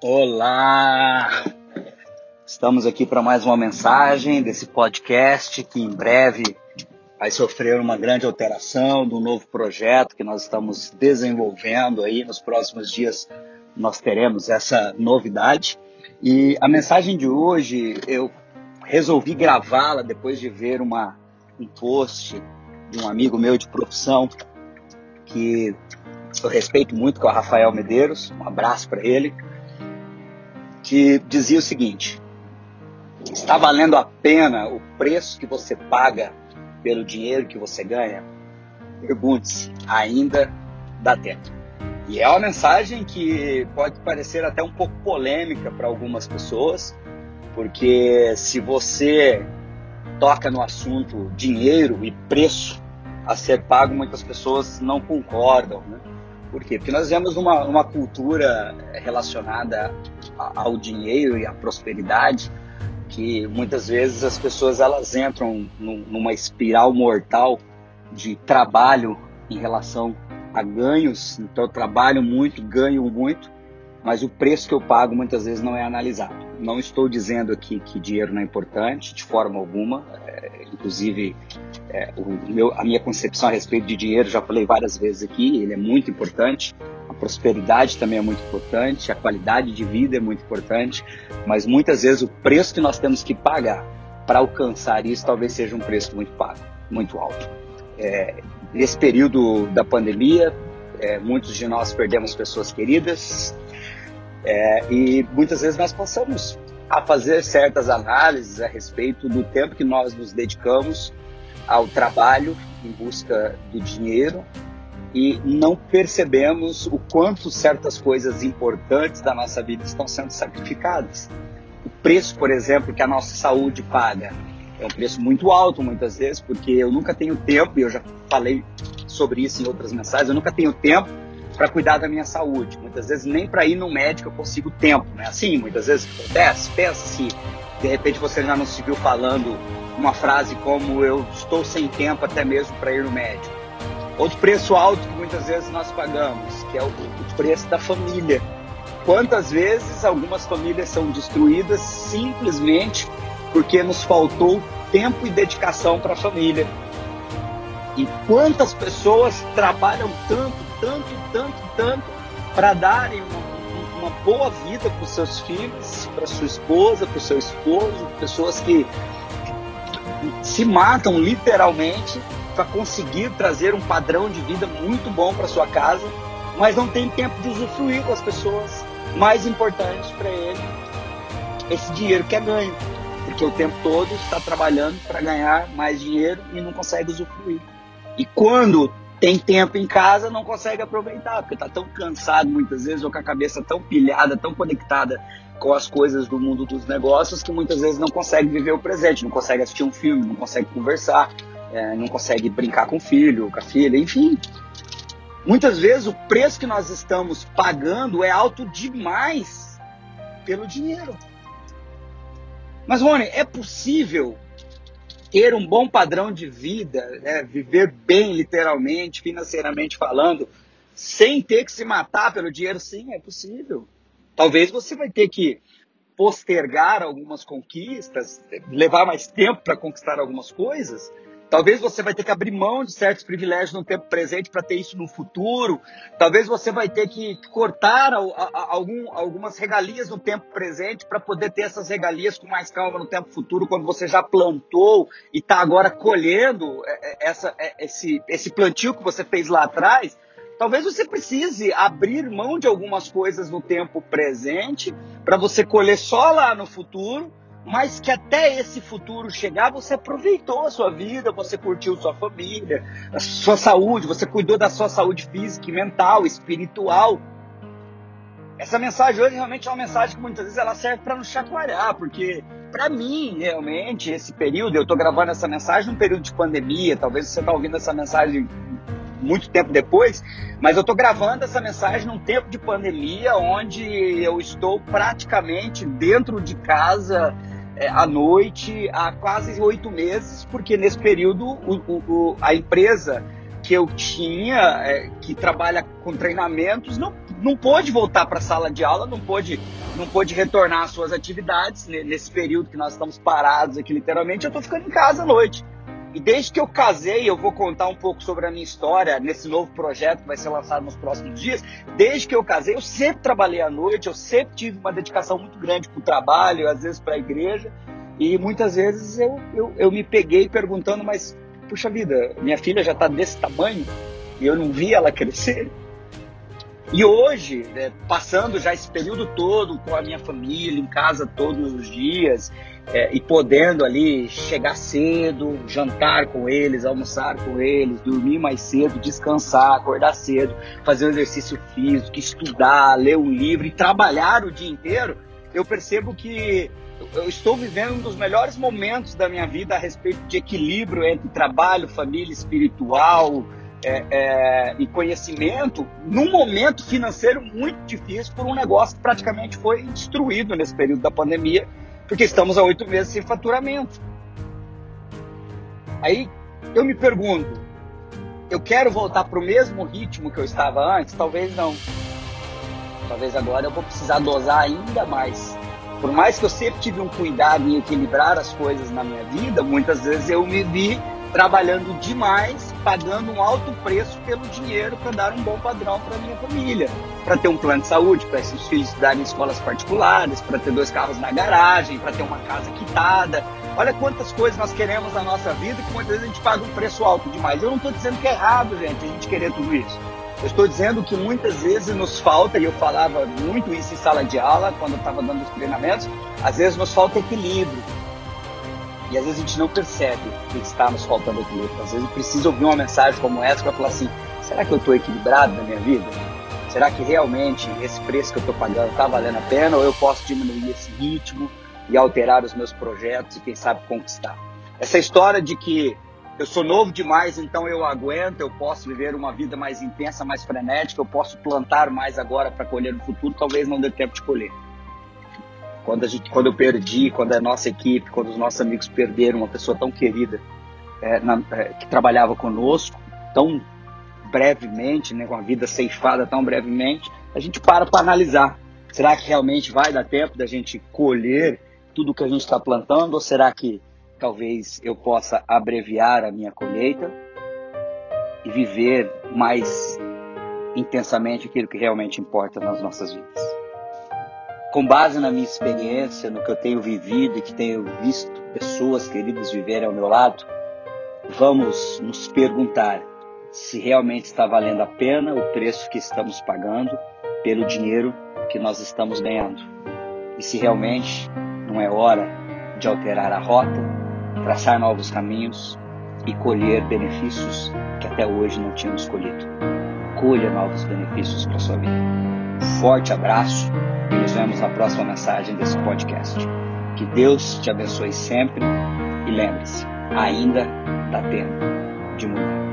Olá! Estamos aqui para mais uma mensagem desse podcast que em breve vai sofrer uma grande alteração do novo projeto que nós estamos desenvolvendo aí. Nos próximos dias nós teremos essa novidade. E a mensagem de hoje eu resolvi gravá-la depois de ver uma, um post de um amigo meu de profissão que eu respeito muito, que é o Rafael Medeiros, um abraço para ele, que dizia o seguinte: está valendo a pena o preço que você paga pelo dinheiro que você ganha? Pergunte-se, ainda dá tempo. E é uma mensagem que pode parecer até um pouco polêmica para algumas pessoas, porque se você toca no assunto dinheiro e preço a ser pago, muitas pessoas não concordam, né? Por quê? Porque nós vemos uma, uma cultura relacionada ao dinheiro e à prosperidade que muitas vezes as pessoas elas entram numa espiral mortal de trabalho em relação a ganhos, então eu trabalho muito, ganho muito, mas o preço que eu pago muitas vezes não é analisado. Não estou dizendo aqui que dinheiro não é importante, de forma alguma, é, inclusive é, meu, a minha concepção a respeito de dinheiro, já falei várias vezes aqui, ele é muito importante, a prosperidade também é muito importante, a qualidade de vida é muito importante, mas muitas vezes o preço que nós temos que pagar para alcançar isso talvez seja um preço muito pago, muito alto. É, Nesse período da pandemia, é, muitos de nós perdemos pessoas queridas é, e muitas vezes nós passamos a fazer certas análises a respeito do tempo que nós nos dedicamos ao trabalho em busca do dinheiro e não percebemos o quanto certas coisas importantes da nossa vida estão sendo sacrificadas. O preço, por exemplo, que a nossa saúde paga é um preço muito alto muitas vezes, porque eu nunca tenho tempo, e eu já falei sobre isso em outras mensagens, eu nunca tenho tempo para cuidar da minha saúde. Muitas vezes nem para ir no médico eu consigo tempo, né? Assim, muitas vezes acontece. Pensa se de repente você já não se viu falando uma frase como eu estou sem tempo até mesmo para ir no médico. Outro preço alto que muitas vezes nós pagamos, que é o, o preço da família. Quantas vezes algumas famílias são destruídas simplesmente porque nos faltou tempo e dedicação para a família. E quantas pessoas trabalham tanto, tanto, tanto, tanto para darem uma, uma, boa vida para os seus filhos, para sua esposa, para o seu esposo, pessoas que se matam literalmente para conseguir trazer um padrão de vida muito bom para sua casa, mas não tem tempo de usufruir com as pessoas mais importantes para ele esse dinheiro que é ganho porque o tempo todo está trabalhando para ganhar mais dinheiro e não consegue usufruir. E quando tem tempo em casa, não consegue aproveitar, porque está tão cansado muitas vezes, ou com a cabeça tão pilhada, tão conectada com as coisas do mundo dos negócios, que muitas vezes não consegue viver o presente, não consegue assistir um filme, não consegue conversar, é, não consegue brincar com o filho, com a filha, enfim. Muitas vezes o preço que nós estamos pagando é alto demais pelo dinheiro. Mas, Rony, é possível ter um bom padrão de vida, né? viver bem, literalmente, financeiramente falando, sem ter que se matar pelo dinheiro? Sim, é possível. Talvez você vai ter que postergar algumas conquistas, levar mais tempo para conquistar algumas coisas, Talvez você vai ter que abrir mão de certos privilégios no tempo presente para ter isso no futuro. Talvez você vai ter que cortar algum, algumas regalias no tempo presente para poder ter essas regalias com mais calma no tempo futuro, quando você já plantou e está agora colhendo é, é, essa, é, esse, esse plantio que você fez lá atrás. Talvez você precise abrir mão de algumas coisas no tempo presente para você colher só lá no futuro mas que até esse futuro chegar, você aproveitou a sua vida, você curtiu sua família, a sua saúde, você cuidou da sua saúde física, mental, espiritual. Essa mensagem hoje realmente é uma mensagem que muitas vezes ela serve para nos chacoalhar, porque para mim, realmente, esse período, eu estou gravando essa mensagem num período de pandemia, talvez você está ouvindo essa mensagem muito tempo depois, mas eu estou gravando essa mensagem num tempo de pandemia, onde eu estou praticamente dentro de casa, à noite há quase oito meses, porque nesse período o, o, a empresa que eu tinha, é, que trabalha com treinamentos, não não pôde voltar para a sala de aula, não pôde, não pôde retornar às suas atividades nesse período que nós estamos parados aqui literalmente. Eu estou ficando em casa à noite. E desde que eu casei, eu vou contar um pouco sobre a minha história nesse novo projeto que vai ser lançado nos próximos dias. Desde que eu casei, eu sempre trabalhei à noite, eu sempre tive uma dedicação muito grande para o trabalho, às vezes para a igreja. E muitas vezes eu, eu, eu me peguei perguntando, mas puxa vida, minha filha já está desse tamanho e eu não vi ela crescer. E hoje, né, passando já esse período todo com a minha família, em casa todos os dias, é, e podendo ali chegar cedo, jantar com eles, almoçar com eles, dormir mais cedo, descansar, acordar cedo, fazer um exercício físico, estudar, ler um livro e trabalhar o dia inteiro, eu percebo que eu estou vivendo um dos melhores momentos da minha vida a respeito de equilíbrio entre trabalho, família, espiritual, é, é, e conhecimento num momento financeiro muito difícil por um negócio que praticamente foi destruído nesse período da pandemia, porque estamos há oito meses sem faturamento. Aí eu me pergunto, eu quero voltar para o mesmo ritmo que eu estava antes? Talvez não. Talvez agora eu vou precisar dosar ainda mais. Por mais que eu sempre tive um cuidado em equilibrar as coisas na minha vida, muitas vezes eu me vi trabalhando demais, pagando um alto preço pelo dinheiro para dar um bom padrão para minha família, para ter um plano de saúde, para esses filhos estudarem em escolas particulares, para ter dois carros na garagem, para ter uma casa quitada. Olha quantas coisas nós queremos na nossa vida que muitas vezes a gente paga um preço alto demais. Eu não estou dizendo que é errado, gente, a gente querer tudo isso. Eu estou dizendo que muitas vezes nos falta, e eu falava muito isso em sala de aula, quando eu estava dando os treinamentos, às vezes nos falta equilíbrio e às vezes a gente não percebe que está nos faltando equilíbrio. Às vezes eu preciso ouvir uma mensagem como essa para falar assim: será que eu estou equilibrado na minha vida? Será que realmente esse preço que eu estou pagando está valendo a pena? Ou eu posso diminuir esse ritmo e alterar os meus projetos e, quem sabe, conquistar? Essa história de que eu sou novo demais, então eu aguento, eu posso viver uma vida mais intensa, mais frenética, eu posso plantar mais agora para colher no futuro, talvez não dê tempo de colher. Quando, a gente, quando eu perdi, quando a nossa equipe, quando os nossos amigos perderam uma pessoa tão querida é, na, é, que trabalhava conosco, tão brevemente, né, com a vida ceifada tão brevemente, a gente para para analisar. Será que realmente vai dar tempo da gente colher tudo que a gente está plantando? Ou será que talvez eu possa abreviar a minha colheita e viver mais intensamente aquilo que realmente importa nas nossas vidas? Com base na minha experiência, no que eu tenho vivido e que tenho visto pessoas queridas viverem ao meu lado, vamos nos perguntar se realmente está valendo a pena o preço que estamos pagando pelo dinheiro que nós estamos ganhando. E se realmente não é hora de alterar a rota, traçar novos caminhos e colher benefícios que até hoje não tínhamos colhido. Colha novos benefícios para sua vida. Forte abraço e nos vemos na próxima mensagem desse podcast. Que Deus te abençoe sempre e lembre-se, ainda dá tempo de mudar.